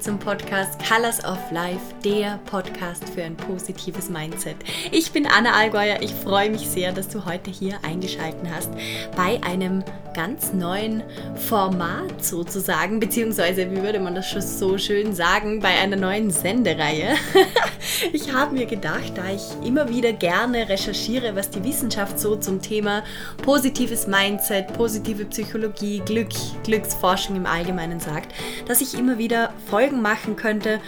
willkommen zum Podcast Colors of Life, der Podcast für ein positives Mindset. Ich bin Anna Allgäuer. Ich freue mich sehr, dass du heute hier eingeschaltet hast bei einem ganz neuen Format sozusagen, beziehungsweise wie würde man das schon so schön sagen, bei einer neuen Sendereihe. ich habe mir gedacht, da ich immer wieder gerne recherchiere, was die Wissenschaft so zum Thema positives Mindset, positive Psychologie, Glück, Glücksforschung im Allgemeinen sagt, dass ich immer wieder Folgen machen könnte,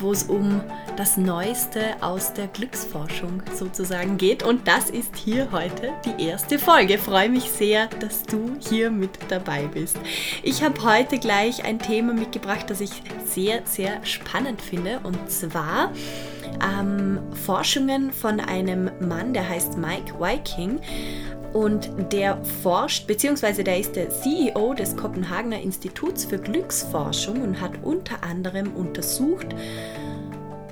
wo es um das Neueste aus der Glücksforschung sozusagen geht. Und das ist hier heute die erste Folge. Ich freue mich sehr, dass du hier mit dabei bist. Ich habe heute gleich ein Thema mitgebracht, das ich sehr, sehr spannend finde. Und zwar ähm, Forschungen von einem Mann, der heißt Mike Viking und der forscht, beziehungsweise der ist der CEO des Kopenhagener Instituts für Glücksforschung und hat unter anderem untersucht,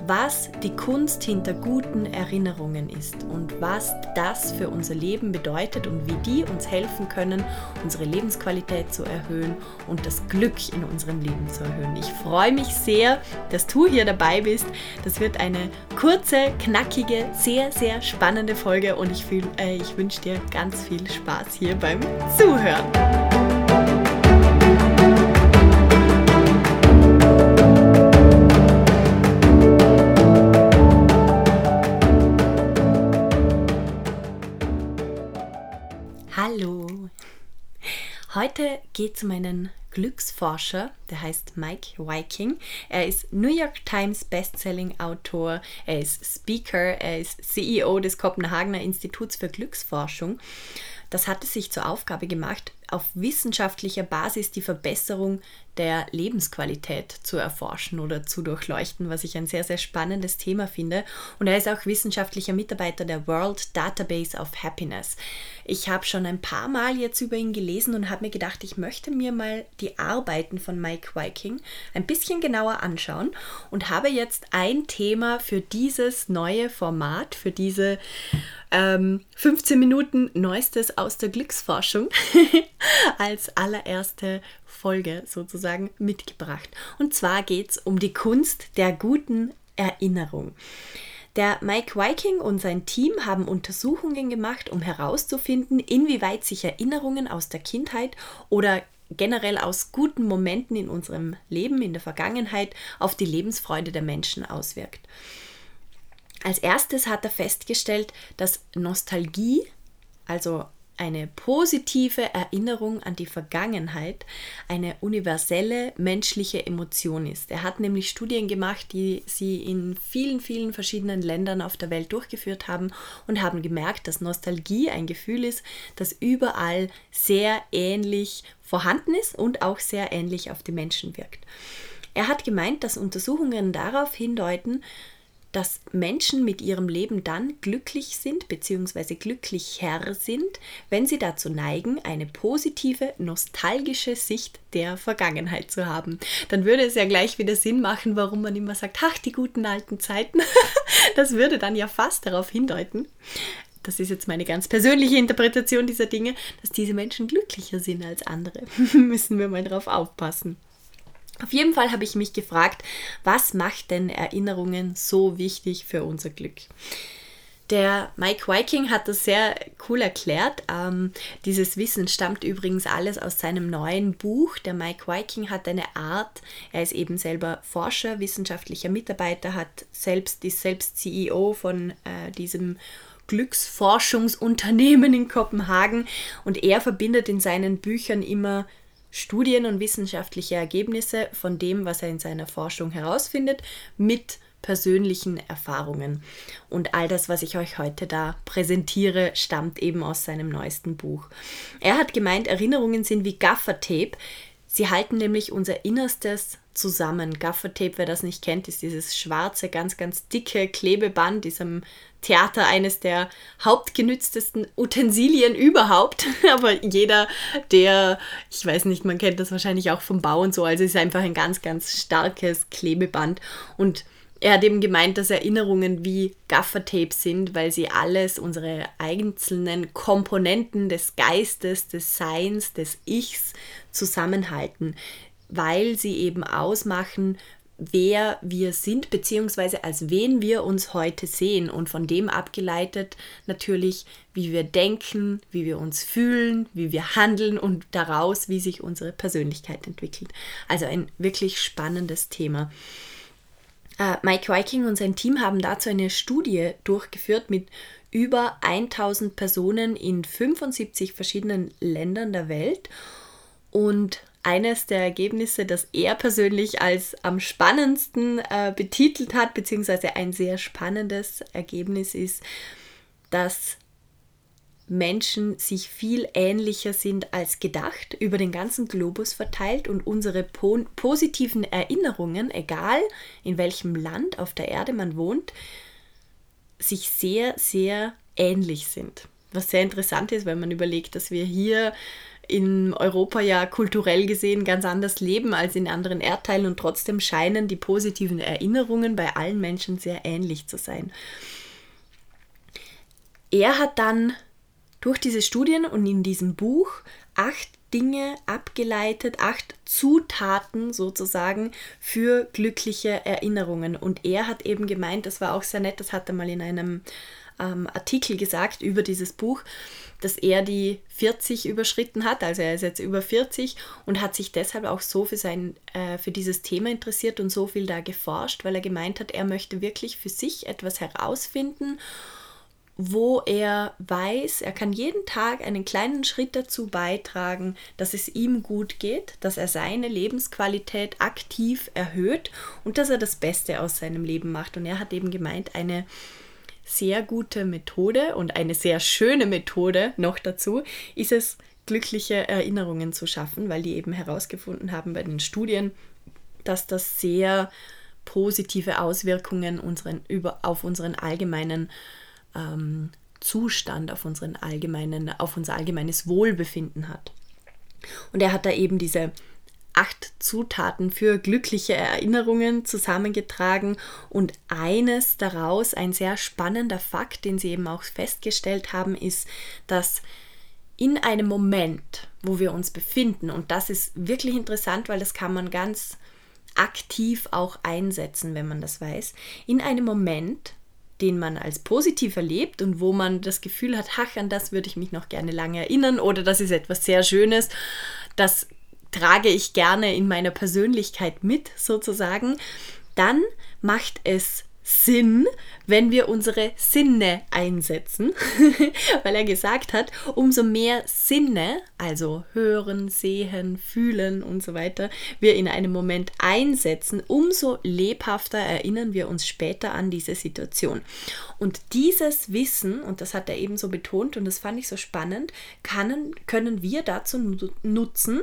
was die Kunst hinter guten Erinnerungen ist und was das für unser Leben bedeutet und wie die uns helfen können, unsere Lebensqualität zu erhöhen und das Glück in unserem Leben zu erhöhen. Ich freue mich sehr, dass du hier dabei bist. Das wird eine kurze, knackige, sehr, sehr spannende Folge und ich, äh, ich wünsche dir ganz viel Spaß hier beim Zuhören. Heute geht es um einen Glücksforscher, der heißt Mike Viking. Er ist New York Times Bestselling Autor, er ist Speaker, er ist CEO des Kopenhagener Instituts für Glücksforschung. Das hat es sich zur Aufgabe gemacht, auf wissenschaftlicher Basis die Verbesserung der Lebensqualität zu erforschen oder zu durchleuchten, was ich ein sehr, sehr spannendes Thema finde. Und er ist auch wissenschaftlicher Mitarbeiter der World Database of Happiness. Ich habe schon ein paar Mal jetzt über ihn gelesen und habe mir gedacht, ich möchte mir mal die Arbeiten von Mike Viking ein bisschen genauer anschauen und habe jetzt ein Thema für dieses neue Format, für diese ähm, 15 Minuten Neuestes aus der Glücksforschung als allererste Folge sozusagen mitgebracht. Und zwar geht es um die Kunst der guten Erinnerung. Der Mike Viking und sein Team haben Untersuchungen gemacht, um herauszufinden, inwieweit sich Erinnerungen aus der Kindheit oder generell aus guten Momenten in unserem Leben, in der Vergangenheit, auf die Lebensfreude der Menschen auswirkt. Als erstes hat er festgestellt, dass Nostalgie, also eine positive Erinnerung an die Vergangenheit eine universelle menschliche Emotion ist. Er hat nämlich Studien gemacht, die sie in vielen, vielen verschiedenen Ländern auf der Welt durchgeführt haben und haben gemerkt, dass Nostalgie ein Gefühl ist, das überall sehr ähnlich vorhanden ist und auch sehr ähnlich auf die Menschen wirkt. Er hat gemeint, dass Untersuchungen darauf hindeuten, dass Menschen mit ihrem Leben dann glücklich sind bzw. glücklicher sind, wenn sie dazu neigen, eine positive, nostalgische Sicht der Vergangenheit zu haben. Dann würde es ja gleich wieder Sinn machen, warum man immer sagt, ach, die guten alten Zeiten. Das würde dann ja fast darauf hindeuten, das ist jetzt meine ganz persönliche Interpretation dieser Dinge, dass diese Menschen glücklicher sind als andere. Müssen wir mal drauf aufpassen. Auf jeden Fall habe ich mich gefragt, was macht denn Erinnerungen so wichtig für unser Glück? Der Mike Viking hat das sehr cool erklärt. Ähm, dieses Wissen stammt übrigens alles aus seinem neuen Buch. Der Mike Viking hat eine Art, er ist eben selber Forscher, wissenschaftlicher Mitarbeiter, hat selbst, ist selbst CEO von äh, diesem Glücksforschungsunternehmen in Kopenhagen und er verbindet in seinen Büchern immer Studien und wissenschaftliche Ergebnisse von dem, was er in seiner Forschung herausfindet, mit persönlichen Erfahrungen. Und all das, was ich euch heute da präsentiere, stammt eben aus seinem neuesten Buch. Er hat gemeint, Erinnerungen sind wie Gaffertape. Sie halten nämlich unser Innerstes zusammen. Gaffertape, wer das nicht kennt, ist dieses schwarze, ganz, ganz dicke Klebeband, diesem Theater eines der hauptgenütztesten Utensilien überhaupt. Aber jeder, der, ich weiß nicht, man kennt das wahrscheinlich auch vom Bau und so, also ist einfach ein ganz, ganz starkes Klebeband. Und er hat eben gemeint, dass Erinnerungen wie Gaffertape sind, weil sie alles, unsere einzelnen Komponenten des Geistes, des Seins, des Ichs zusammenhalten weil sie eben ausmachen, wer wir sind, beziehungsweise als wen wir uns heute sehen und von dem abgeleitet natürlich, wie wir denken, wie wir uns fühlen, wie wir handeln und daraus, wie sich unsere Persönlichkeit entwickelt. Also ein wirklich spannendes Thema. Äh, Mike Viking und sein Team haben dazu eine Studie durchgeführt mit über 1000 Personen in 75 verschiedenen Ländern der Welt und eines der Ergebnisse, das er persönlich als am spannendsten äh, betitelt hat, beziehungsweise ein sehr spannendes Ergebnis ist, dass Menschen sich viel ähnlicher sind als gedacht, über den ganzen Globus verteilt und unsere po positiven Erinnerungen, egal in welchem Land auf der Erde man wohnt, sich sehr, sehr ähnlich sind. Was sehr interessant ist, wenn man überlegt, dass wir hier in Europa ja kulturell gesehen ganz anders leben als in anderen Erdteilen und trotzdem scheinen die positiven Erinnerungen bei allen Menschen sehr ähnlich zu sein. Er hat dann durch diese Studien und in diesem Buch acht Dinge abgeleitet, acht Zutaten sozusagen für glückliche Erinnerungen. Und er hat eben gemeint, das war auch sehr nett, das hat er mal in einem ähm, Artikel gesagt über dieses Buch, dass er die 40 überschritten hat, also er ist jetzt über 40 und hat sich deshalb auch so für, sein, äh, für dieses Thema interessiert und so viel da geforscht, weil er gemeint hat, er möchte wirklich für sich etwas herausfinden, wo er weiß, er kann jeden Tag einen kleinen Schritt dazu beitragen, dass es ihm gut geht, dass er seine Lebensqualität aktiv erhöht und dass er das Beste aus seinem Leben macht. Und er hat eben gemeint, eine sehr gute Methode und eine sehr schöne Methode noch dazu ist es, glückliche Erinnerungen zu schaffen, weil die eben herausgefunden haben bei den Studien, dass das sehr positive Auswirkungen unseren, über, auf unseren allgemeinen ähm, Zustand, auf, unseren allgemeinen, auf unser allgemeines Wohlbefinden hat. Und er hat da eben diese acht Zutaten für glückliche Erinnerungen zusammengetragen und eines daraus, ein sehr spannender Fakt, den sie eben auch festgestellt haben, ist, dass in einem Moment, wo wir uns befinden, und das ist wirklich interessant, weil das kann man ganz aktiv auch einsetzen, wenn man das weiß, in einem Moment, den man als positiv erlebt und wo man das Gefühl hat, ach, an das würde ich mich noch gerne lange erinnern oder das ist etwas sehr Schönes, das trage ich gerne in meiner Persönlichkeit mit, sozusagen, dann macht es Sinn, wenn wir unsere Sinne einsetzen, weil er gesagt hat, umso mehr Sinne, also hören, sehen, fühlen und so weiter, wir in einem Moment einsetzen, umso lebhafter erinnern wir uns später an diese Situation. Und dieses Wissen, und das hat er eben so betont und das fand ich so spannend, können, können wir dazu nutzen,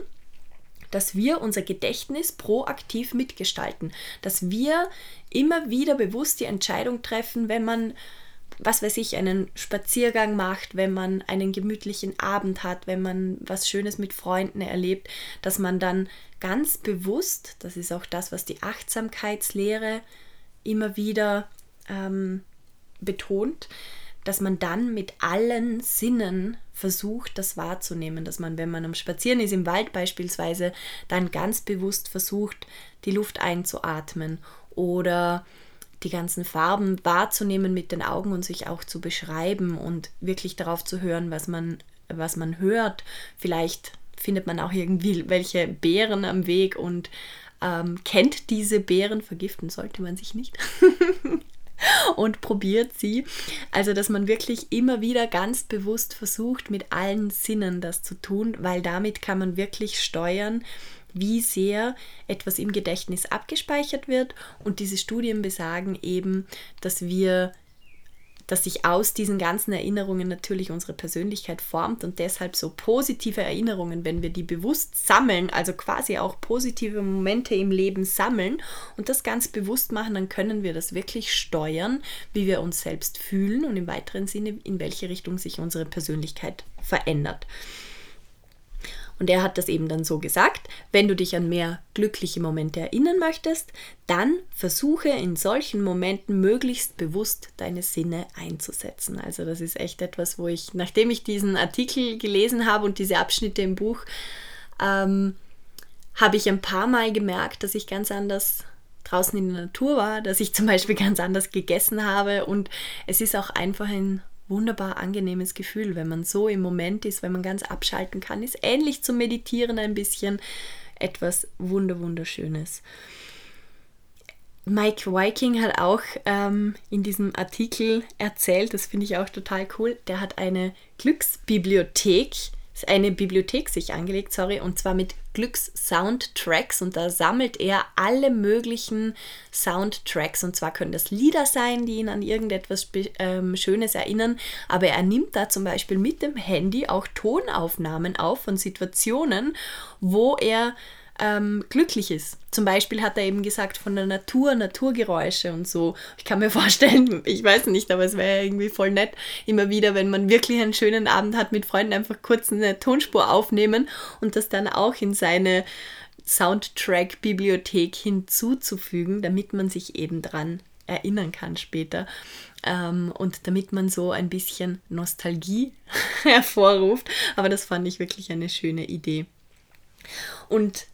dass wir unser Gedächtnis proaktiv mitgestalten, dass wir immer wieder bewusst die Entscheidung treffen, wenn man, was weiß ich, einen Spaziergang macht, wenn man einen gemütlichen Abend hat, wenn man was Schönes mit Freunden erlebt, dass man dann ganz bewusst, das ist auch das, was die Achtsamkeitslehre immer wieder ähm, betont, dass man dann mit allen Sinnen versucht, das wahrzunehmen, dass man, wenn man am Spazieren ist, im Wald beispielsweise, dann ganz bewusst versucht, die Luft einzuatmen oder die ganzen Farben wahrzunehmen mit den Augen und sich auch zu beschreiben und wirklich darauf zu hören, was man, was man hört. Vielleicht findet man auch irgendwie welche Beeren am Weg und ähm, kennt diese Beeren, vergiften sollte man sich nicht. und probiert sie. Also, dass man wirklich immer wieder ganz bewusst versucht, mit allen Sinnen das zu tun, weil damit kann man wirklich steuern, wie sehr etwas im Gedächtnis abgespeichert wird. Und diese Studien besagen eben, dass wir dass sich aus diesen ganzen Erinnerungen natürlich unsere Persönlichkeit formt und deshalb so positive Erinnerungen, wenn wir die bewusst sammeln, also quasi auch positive Momente im Leben sammeln und das ganz bewusst machen, dann können wir das wirklich steuern, wie wir uns selbst fühlen und im weiteren Sinne, in welche Richtung sich unsere Persönlichkeit verändert. Und er hat das eben dann so gesagt, wenn du dich an mehr glückliche Momente erinnern möchtest, dann versuche in solchen Momenten möglichst bewusst deine Sinne einzusetzen. Also das ist echt etwas, wo ich, nachdem ich diesen Artikel gelesen habe und diese Abschnitte im Buch, ähm, habe ich ein paar Mal gemerkt, dass ich ganz anders draußen in der Natur war, dass ich zum Beispiel ganz anders gegessen habe und es ist auch einfach ein wunderbar angenehmes Gefühl, wenn man so im Moment ist, wenn man ganz abschalten kann, ist ähnlich zum Meditieren ein bisschen etwas wunder wunderschönes. Mike Viking hat auch ähm, in diesem Artikel erzählt, das finde ich auch total cool, der hat eine Glücksbibliothek eine Bibliothek sich angelegt, sorry, und zwar mit Glücks-Soundtracks und da sammelt er alle möglichen Soundtracks. Und zwar können das Lieder sein, die ihn an irgendetwas ähm, Schönes erinnern, aber er nimmt da zum Beispiel mit dem Handy auch Tonaufnahmen auf von Situationen, wo er ähm, glücklich ist. Zum Beispiel hat er eben gesagt von der Natur, Naturgeräusche und so. Ich kann mir vorstellen, ich weiß nicht, aber es wäre irgendwie voll nett, immer wieder, wenn man wirklich einen schönen Abend hat mit Freunden, einfach kurz eine Tonspur aufnehmen und das dann auch in seine Soundtrack-Bibliothek hinzuzufügen, damit man sich eben dran erinnern kann später ähm, und damit man so ein bisschen Nostalgie hervorruft. Aber das fand ich wirklich eine schöne Idee. Und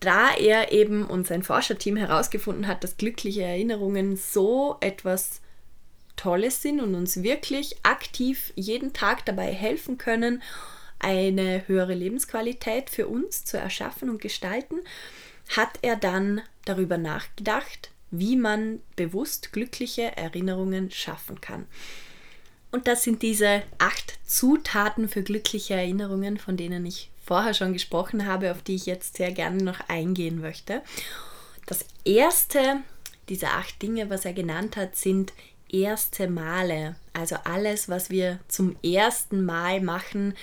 da er eben und sein Forscherteam herausgefunden hat, dass glückliche Erinnerungen so etwas Tolles sind und uns wirklich aktiv jeden Tag dabei helfen können, eine höhere Lebensqualität für uns zu erschaffen und gestalten, hat er dann darüber nachgedacht, wie man bewusst glückliche Erinnerungen schaffen kann. Und das sind diese acht Zutaten für glückliche Erinnerungen, von denen ich vorher schon gesprochen habe, auf die ich jetzt sehr gerne noch eingehen möchte. Das erste dieser acht Dinge, was er genannt hat, sind erste Male. Also alles, was wir zum ersten Mal machen,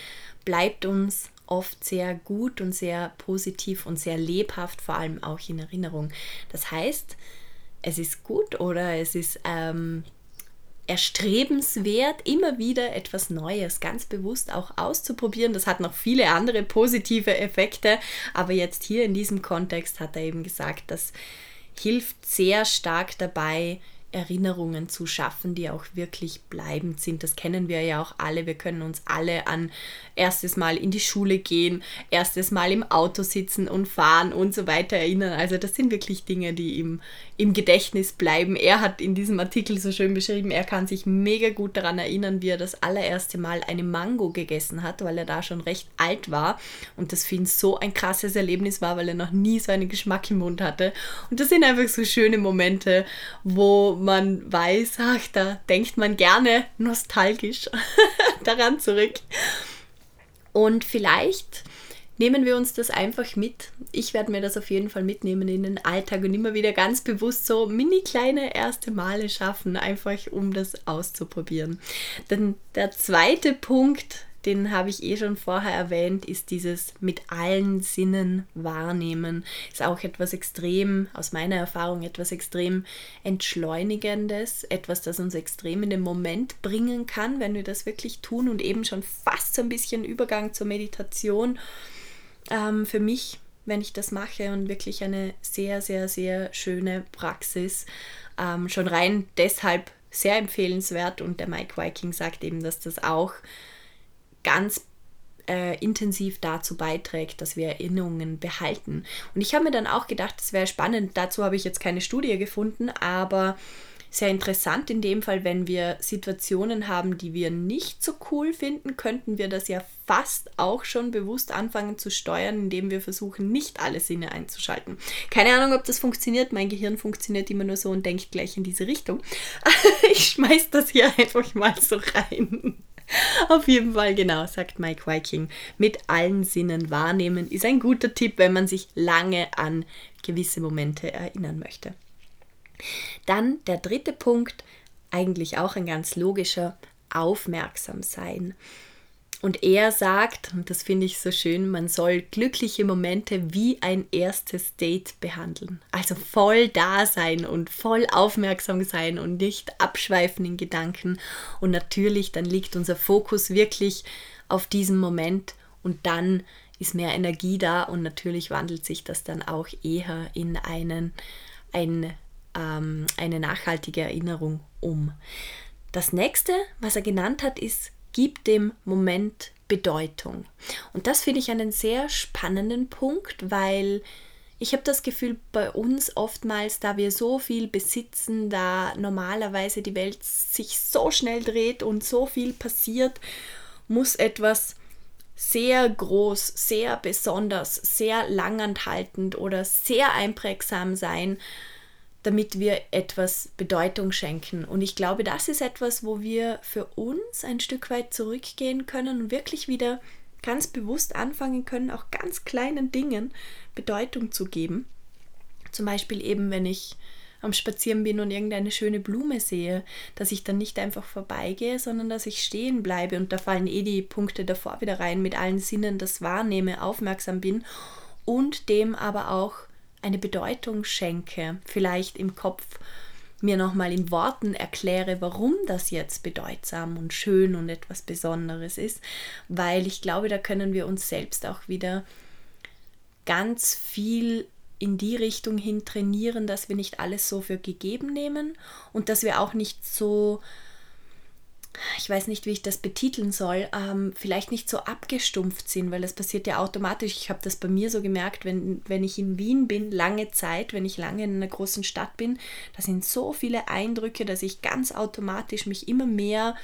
bleibt uns oft sehr gut und sehr positiv und sehr lebhaft, vor allem auch in Erinnerung. Das heißt, es ist gut oder es ist ähm, erstrebenswert, immer wieder etwas Neues ganz bewusst auch auszuprobieren. Das hat noch viele andere positive Effekte, aber jetzt hier in diesem Kontext hat er eben gesagt, das hilft sehr stark dabei, Erinnerungen zu schaffen, die auch wirklich bleibend sind. Das kennen wir ja auch alle. Wir können uns alle an erstes Mal in die Schule gehen, erstes Mal im Auto sitzen und fahren und so weiter erinnern. Also das sind wirklich Dinge, die im, im Gedächtnis bleiben. Er hat in diesem Artikel so schön beschrieben, er kann sich mega gut daran erinnern, wie er das allererste Mal eine Mango gegessen hat, weil er da schon recht alt war und das für ihn so ein krasses Erlebnis war, weil er noch nie so einen Geschmack im Mund hatte. Und das sind einfach so schöne Momente, wo man weiß, ach, da denkt man gerne nostalgisch daran zurück. Und vielleicht nehmen wir uns das einfach mit. Ich werde mir das auf jeden Fall mitnehmen in den Alltag und immer wieder ganz bewusst so mini kleine erste Male schaffen, einfach um das auszuprobieren. Dann der zweite Punkt, den habe ich eh schon vorher erwähnt, ist dieses mit allen Sinnen wahrnehmen. Ist auch etwas extrem, aus meiner Erfahrung, etwas extrem entschleunigendes, etwas, das uns extrem in den Moment bringen kann, wenn wir das wirklich tun und eben schon fast so ein bisschen Übergang zur Meditation ähm, für mich, wenn ich das mache und wirklich eine sehr, sehr, sehr schöne Praxis. Ähm, schon rein deshalb sehr empfehlenswert und der Mike Viking sagt eben, dass das auch ganz äh, intensiv dazu beiträgt, dass wir Erinnerungen behalten. Und ich habe mir dann auch gedacht, das wäre spannend, dazu habe ich jetzt keine Studie gefunden, aber sehr interessant in dem Fall, wenn wir Situationen haben, die wir nicht so cool finden, könnten wir das ja fast auch schon bewusst anfangen zu steuern, indem wir versuchen, nicht alle Sinne einzuschalten. Keine Ahnung, ob das funktioniert. Mein Gehirn funktioniert immer nur so und denkt gleich in diese Richtung. ich schmeiß das hier einfach mal so rein. Auf jeden Fall, genau, sagt Mike Viking. Mit allen Sinnen wahrnehmen ist ein guter Tipp, wenn man sich lange an gewisse Momente erinnern möchte. Dann der dritte Punkt, eigentlich auch ein ganz logischer, aufmerksam sein. Und er sagt, und das finde ich so schön, man soll glückliche Momente wie ein erstes Date behandeln. Also voll da sein und voll aufmerksam sein und nicht abschweifen in Gedanken. Und natürlich, dann liegt unser Fokus wirklich auf diesem Moment und dann ist mehr Energie da und natürlich wandelt sich das dann auch eher in einen, ein, ähm, eine nachhaltige Erinnerung um. Das nächste, was er genannt hat, ist gib dem Moment Bedeutung. Und das finde ich einen sehr spannenden Punkt, weil ich habe das Gefühl, bei uns oftmals, da wir so viel besitzen, da normalerweise die Welt sich so schnell dreht und so viel passiert, muss etwas sehr groß, sehr besonders, sehr langanhaltend oder sehr einprägsam sein, damit wir etwas Bedeutung schenken. Und ich glaube, das ist etwas, wo wir für uns ein Stück weit zurückgehen können und wirklich wieder ganz bewusst anfangen können, auch ganz kleinen Dingen Bedeutung zu geben. Zum Beispiel eben, wenn ich am Spazieren bin und irgendeine schöne Blume sehe, dass ich dann nicht einfach vorbeigehe, sondern dass ich stehen bleibe und da fallen eh die Punkte davor wieder rein, mit allen Sinnen das wahrnehme, aufmerksam bin und dem aber auch eine Bedeutung schenke, vielleicht im Kopf mir nochmal in Worten erkläre, warum das jetzt bedeutsam und schön und etwas Besonderes ist, weil ich glaube, da können wir uns selbst auch wieder ganz viel in die Richtung hin trainieren, dass wir nicht alles so für gegeben nehmen und dass wir auch nicht so ich weiß nicht, wie ich das betiteln soll, ähm, vielleicht nicht so abgestumpft sind, weil das passiert ja automatisch. Ich habe das bei mir so gemerkt, wenn, wenn ich in Wien bin, lange Zeit, wenn ich lange in einer großen Stadt bin, da sind so viele Eindrücke, dass ich ganz automatisch mich immer mehr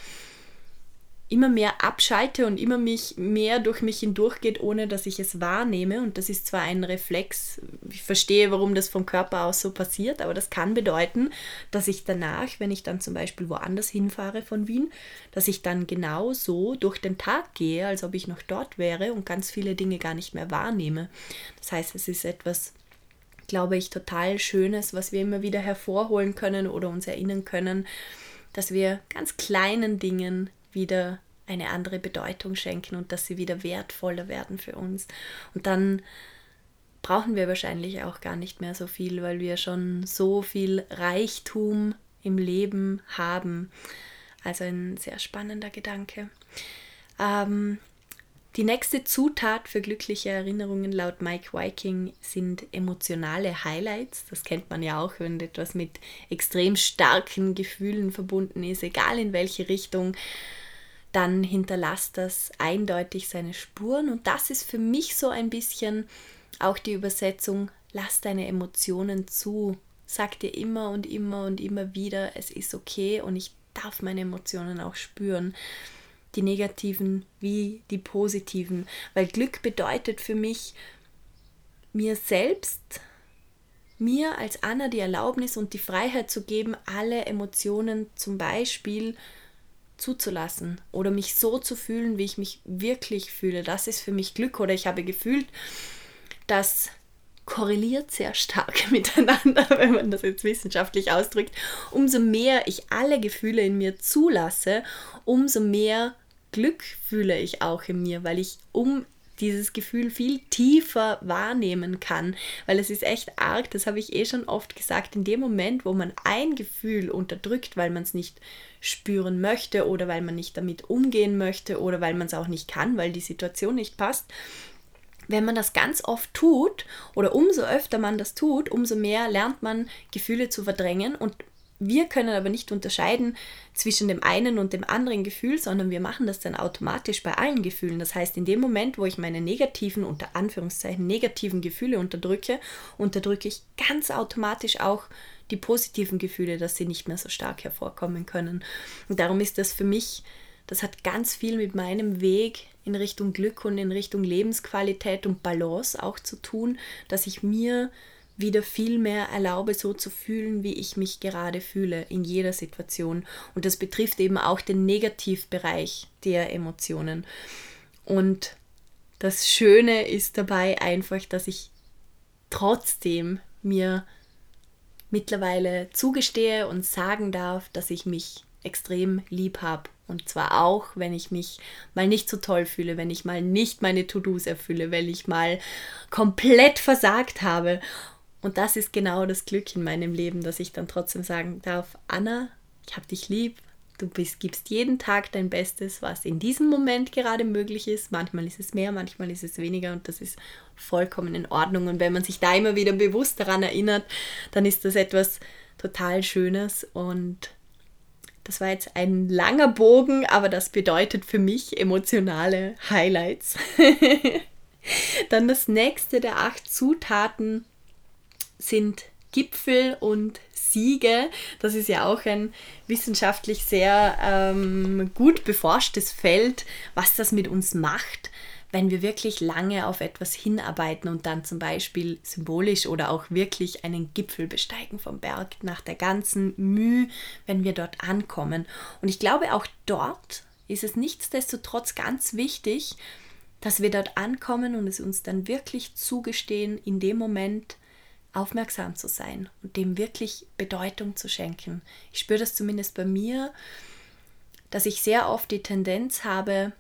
immer mehr abschalte und immer mich mehr durch mich hindurchgeht, ohne dass ich es wahrnehme. Und das ist zwar ein Reflex, ich verstehe, warum das vom Körper aus so passiert, aber das kann bedeuten, dass ich danach, wenn ich dann zum Beispiel woanders hinfahre von Wien, dass ich dann genau so durch den Tag gehe, als ob ich noch dort wäre und ganz viele Dinge gar nicht mehr wahrnehme. Das heißt, es ist etwas, glaube ich, total Schönes, was wir immer wieder hervorholen können oder uns erinnern können, dass wir ganz kleinen Dingen wieder eine andere Bedeutung schenken und dass sie wieder wertvoller werden für uns. Und dann brauchen wir wahrscheinlich auch gar nicht mehr so viel, weil wir schon so viel Reichtum im Leben haben. Also ein sehr spannender Gedanke. Ähm, die nächste Zutat für glückliche Erinnerungen laut Mike Viking sind emotionale Highlights. Das kennt man ja auch, wenn etwas mit extrem starken Gefühlen verbunden ist, egal in welche Richtung dann hinterlasst das eindeutig seine Spuren. Und das ist für mich so ein bisschen auch die Übersetzung, lass deine Emotionen zu. Sag dir immer und immer und immer wieder, es ist okay und ich darf meine Emotionen auch spüren. Die negativen wie die positiven. Weil Glück bedeutet für mich, mir selbst, mir als Anna die Erlaubnis und die Freiheit zu geben, alle Emotionen zum Beispiel zuzulassen oder mich so zu fühlen, wie ich mich wirklich fühle. Das ist für mich Glück oder ich habe gefühlt, das korreliert sehr stark miteinander, wenn man das jetzt wissenschaftlich ausdrückt. Umso mehr ich alle Gefühle in mir zulasse, umso mehr Glück fühle ich auch in mir, weil ich um dieses Gefühl viel tiefer wahrnehmen kann, weil es ist echt arg, das habe ich eh schon oft gesagt, in dem Moment, wo man ein Gefühl unterdrückt, weil man es nicht spüren möchte oder weil man nicht damit umgehen möchte oder weil man es auch nicht kann, weil die Situation nicht passt. Wenn man das ganz oft tut oder umso öfter man das tut, umso mehr lernt man Gefühle zu verdrängen und wir können aber nicht unterscheiden zwischen dem einen und dem anderen Gefühl, sondern wir machen das dann automatisch bei allen Gefühlen. Das heißt, in dem Moment, wo ich meine negativen, unter Anführungszeichen, negativen Gefühle unterdrücke, unterdrücke ich ganz automatisch auch die positiven Gefühle, dass sie nicht mehr so stark hervorkommen können. Und darum ist das für mich, das hat ganz viel mit meinem Weg in Richtung Glück und in Richtung Lebensqualität und Balance auch zu tun, dass ich mir wieder viel mehr erlaube, so zu fühlen, wie ich mich gerade fühle in jeder Situation. Und das betrifft eben auch den Negativbereich der Emotionen. Und das Schöne ist dabei einfach, dass ich trotzdem mir mittlerweile zugestehe und sagen darf, dass ich mich extrem lieb habe. Und zwar auch, wenn ich mich mal nicht so toll fühle, wenn ich mal nicht meine To-Dos erfülle, wenn ich mal komplett versagt habe. Und das ist genau das Glück in meinem Leben, dass ich dann trotzdem sagen darf, Anna, ich habe dich lieb, du bist, gibst jeden Tag dein Bestes, was in diesem Moment gerade möglich ist. Manchmal ist es mehr, manchmal ist es weniger und das ist vollkommen in Ordnung. Und wenn man sich da immer wieder bewusst daran erinnert, dann ist das etwas total Schönes und Das war jetzt ein langer Bogen, aber das bedeutet für mich emotionale Highlights. Dann das nächste der acht Zutaten sind Gipfel und Siege. Das ist ja auch ein wissenschaftlich sehr ähm, gut beforschtes Feld, was das mit uns macht, wenn wir wirklich lange auf etwas hinarbeiten und dann zum Beispiel symbolisch oder auch wirklich einen Gipfel besteigen vom Berg nach der ganzen Mühe, wenn wir dort ankommen. Und ich glaube, auch dort ist es nichtsdestotrotz ganz wichtig, dass wir dort ankommen und es uns dann wirklich zugestehen, in dem Moment aufmerksam zu sein und dem wirklich Bedeutung zu schenken. Ich spüre das zumindest bei mir, dass ich sehr oft die Tendenz habe,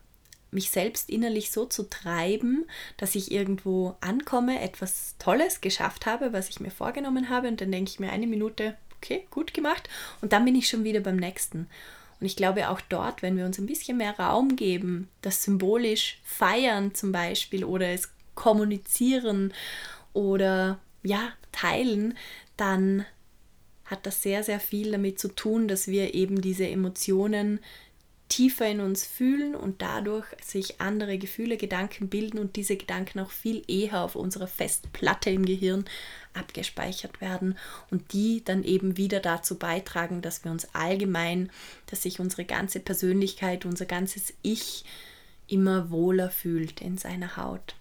mich selbst innerlich so zu treiben, dass ich irgendwo ankomme, etwas Tolles geschafft habe, was ich mir vorgenommen habe und dann denke ich mir eine Minute, okay, gut gemacht und dann bin ich schon wieder beim nächsten. Und ich glaube auch dort, wenn wir uns ein bisschen mehr Raum geben, das symbolisch feiern zum Beispiel oder es kommunizieren oder ja, teilen, dann hat das sehr, sehr viel damit zu tun, dass wir eben diese Emotionen tiefer in uns fühlen und dadurch sich andere Gefühle, Gedanken bilden und diese Gedanken auch viel eher auf unserer Festplatte im Gehirn abgespeichert werden und die dann eben wieder dazu beitragen, dass wir uns allgemein, dass sich unsere ganze Persönlichkeit, unser ganzes Ich immer wohler fühlt in seiner Haut.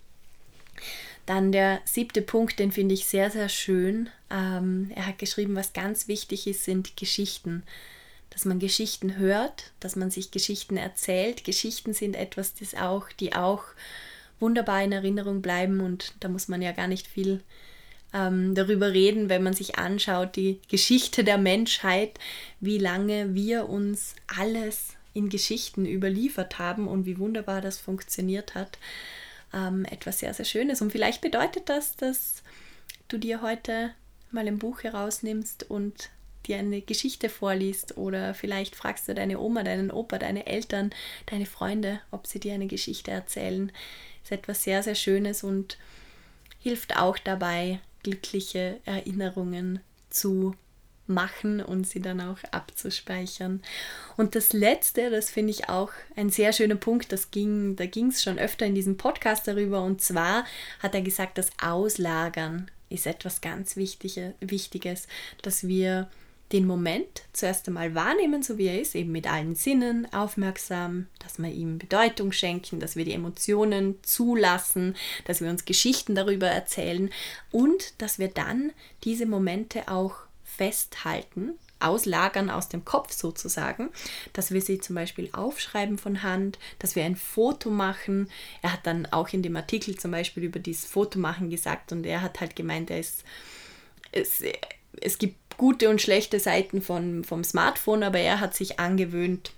Dann der siebte Punkt, den finde ich sehr, sehr schön. Ähm, er hat geschrieben, was ganz wichtig ist, sind Geschichten. Dass man Geschichten hört, dass man sich Geschichten erzählt. Geschichten sind etwas, das auch, die auch wunderbar in Erinnerung bleiben und da muss man ja gar nicht viel ähm, darüber reden, wenn man sich anschaut, die Geschichte der Menschheit, wie lange wir uns alles in Geschichten überliefert haben und wie wunderbar das funktioniert hat ähm, etwas sehr, sehr Schönes. Und vielleicht bedeutet das, dass du dir heute mal ein Buch herausnimmst und dir eine Geschichte vorliest oder vielleicht fragst du deine Oma, deinen Opa, deine Eltern, deine Freunde, ob sie dir eine Geschichte erzählen. Ist etwas sehr, sehr Schönes und hilft auch dabei, glückliche Erinnerungen zu machen und sie dann auch abzuspeichern. Und das letzte, das finde ich auch ein sehr schöner Punkt, das ging, da ging es schon öfter in diesem Podcast darüber und zwar hat er gesagt, das Auslagern ist etwas ganz Wichtige, Wichtiges, dass wir den Moment zuerst einmal wahrnehmen, so wie er ist, eben mit allen Sinnen aufmerksam, dass wir ihm Bedeutung schenken, dass wir die Emotionen zulassen, dass wir uns Geschichten darüber erzählen und dass wir dann diese Momente auch festhalten, auslagern aus dem Kopf sozusagen, dass wir sie zum Beispiel aufschreiben von Hand, dass wir ein Foto machen. Er hat dann auch in dem Artikel zum Beispiel über dieses Fotomachen gesagt und er hat halt gemeint, er ist, es, es gibt gute und schlechte Seiten von, vom Smartphone, aber er hat sich angewöhnt,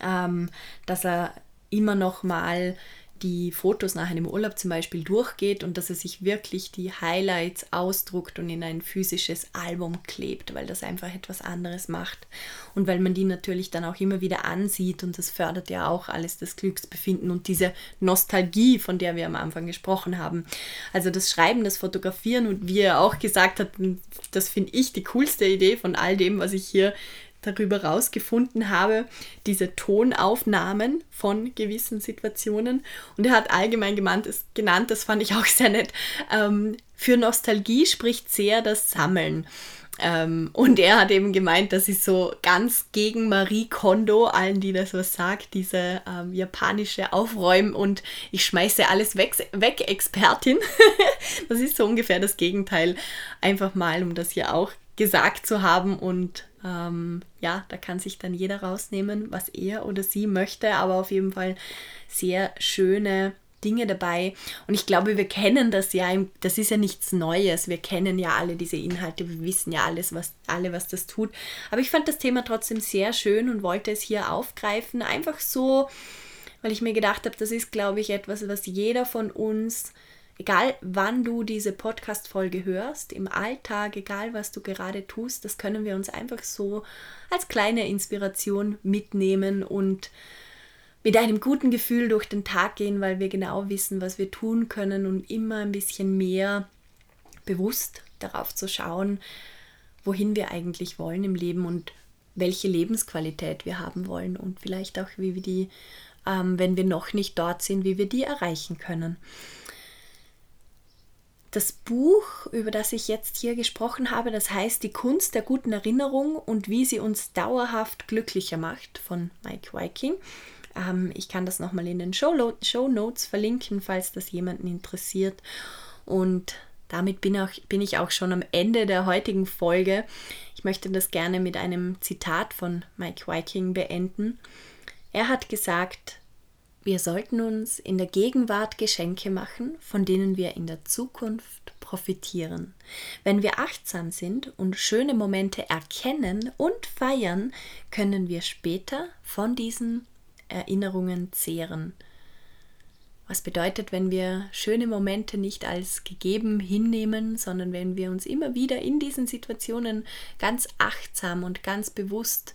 ähm, dass er immer noch mal die Fotos nach einem Urlaub zum Beispiel durchgeht und dass er sich wirklich die Highlights ausdruckt und in ein physisches Album klebt, weil das einfach etwas anderes macht und weil man die natürlich dann auch immer wieder ansieht und das fördert ja auch alles das Glücksbefinden und diese Nostalgie, von der wir am Anfang gesprochen haben. Also das Schreiben, das Fotografieren und wie er auch gesagt hat, das finde ich die coolste Idee von all dem, was ich hier darüber rausgefunden habe, diese Tonaufnahmen von gewissen Situationen. Und er hat allgemein gemeint, es, genannt, das fand ich auch sehr nett, ähm, für Nostalgie spricht sehr das Sammeln. Ähm, und er hat eben gemeint, das ist so ganz gegen Marie Kondo, allen, die das was sagt, diese ähm, japanische Aufräumen und ich schmeiße alles weg, weg Expertin. das ist so ungefähr das Gegenteil. Einfach mal, um das hier auch gesagt zu haben und ähm, ja, da kann sich dann jeder rausnehmen, was er oder sie möchte, aber auf jeden Fall sehr schöne Dinge dabei. Und ich glaube, wir kennen das ja, das ist ja nichts Neues. Wir kennen ja alle diese Inhalte, wir wissen ja alles, was, alle, was das tut. Aber ich fand das Thema trotzdem sehr schön und wollte es hier aufgreifen. Einfach so, weil ich mir gedacht habe, das ist, glaube ich, etwas, was jeder von uns Egal wann du diese Podcast-Folge hörst, im Alltag, egal was du gerade tust, das können wir uns einfach so als kleine Inspiration mitnehmen und mit einem guten Gefühl durch den Tag gehen, weil wir genau wissen, was wir tun können und immer ein bisschen mehr bewusst darauf zu schauen, wohin wir eigentlich wollen im Leben und welche Lebensqualität wir haben wollen und vielleicht auch, wie wir die, ähm, wenn wir noch nicht dort sind, wie wir die erreichen können. Das Buch, über das ich jetzt hier gesprochen habe, das heißt Die Kunst der guten Erinnerung und wie sie uns dauerhaft glücklicher macht von Mike Viking. Ähm, ich kann das nochmal in den Show, Show Notes verlinken, falls das jemanden interessiert. Und damit bin, auch, bin ich auch schon am Ende der heutigen Folge. Ich möchte das gerne mit einem Zitat von Mike Viking beenden. Er hat gesagt, wir sollten uns in der Gegenwart Geschenke machen, von denen wir in der Zukunft profitieren. Wenn wir achtsam sind und schöne Momente erkennen und feiern, können wir später von diesen Erinnerungen zehren. Was bedeutet, wenn wir schöne Momente nicht als gegeben hinnehmen, sondern wenn wir uns immer wieder in diesen Situationen ganz achtsam und ganz bewusst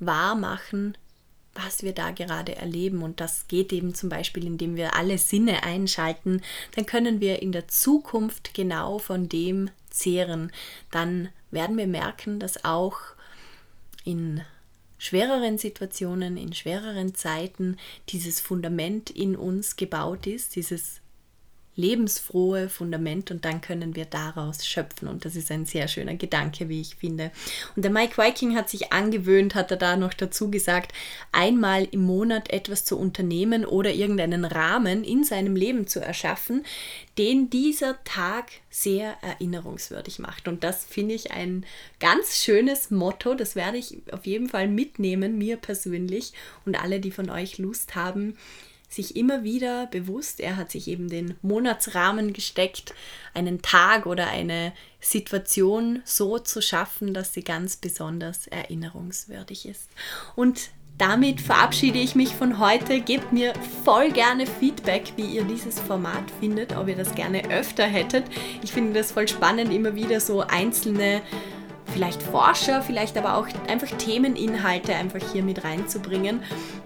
wahr machen, was wir da gerade erleben. Und das geht eben zum Beispiel, indem wir alle Sinne einschalten. Dann können wir in der Zukunft genau von dem zehren. Dann werden wir merken, dass auch in schwereren Situationen, in schwereren Zeiten dieses Fundament in uns gebaut ist, dieses lebensfrohe Fundament und dann können wir daraus schöpfen. Und das ist ein sehr schöner Gedanke, wie ich finde. Und der Mike Viking hat sich angewöhnt, hat er da noch dazu gesagt, einmal im Monat etwas zu unternehmen oder irgendeinen Rahmen in seinem Leben zu erschaffen, den dieser Tag sehr erinnerungswürdig macht. Und das finde ich ein ganz schönes Motto. Das werde ich auf jeden Fall mitnehmen, mir persönlich und alle, die von euch Lust haben, sich immer wieder bewusst, er hat sich eben den Monatsrahmen gesteckt, einen Tag oder eine Situation so zu schaffen, dass sie ganz besonders erinnerungswürdig ist. Und damit verabschiede ich mich von heute. Gebt mir voll gerne Feedback, wie ihr dieses Format findet, ob ihr das gerne öfter hättet. Ich finde das voll spannend, immer wieder so einzelne vielleicht Forscher, vielleicht aber auch einfach Themeninhalte einfach hier mit reinzubringen.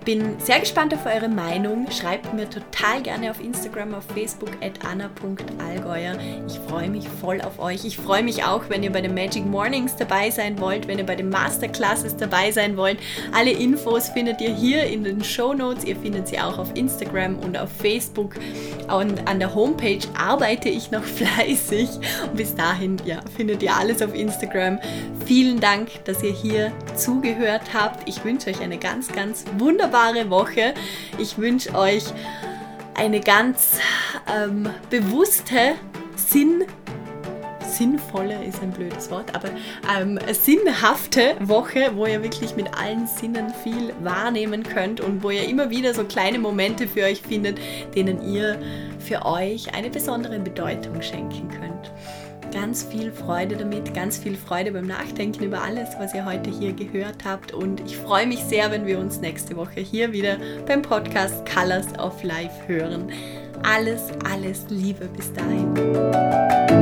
Bin sehr gespannt auf eure Meinung. Schreibt mir total gerne auf Instagram, auf Facebook at anna.allgäuer. Ich freue mich voll auf euch. Ich freue mich auch, wenn ihr bei den Magic Mornings dabei sein wollt, wenn ihr bei den Masterclasses dabei sein wollt. Alle Infos findet ihr hier in den Show Notes. Ihr findet sie auch auf Instagram und auf Facebook. Und an der Homepage arbeite ich noch fleißig. Und bis dahin, ja, findet ihr alles auf Instagram. Vielen Dank, dass ihr hier zugehört habt. Ich wünsche euch eine ganz, ganz wunderbare Woche. Ich wünsche euch eine ganz ähm, bewusste, Sinn, sinnvolle ist ein blödes Wort, aber ähm, sinnhafte Woche, wo ihr wirklich mit allen Sinnen viel wahrnehmen könnt und wo ihr immer wieder so kleine Momente für euch findet, denen ihr für euch eine besondere Bedeutung schenken könnt ganz viel Freude damit, ganz viel Freude beim Nachdenken über alles, was ihr heute hier gehört habt. Und ich freue mich sehr, wenn wir uns nächste Woche hier wieder beim Podcast Colors of Life hören. Alles, alles Liebe bis dahin.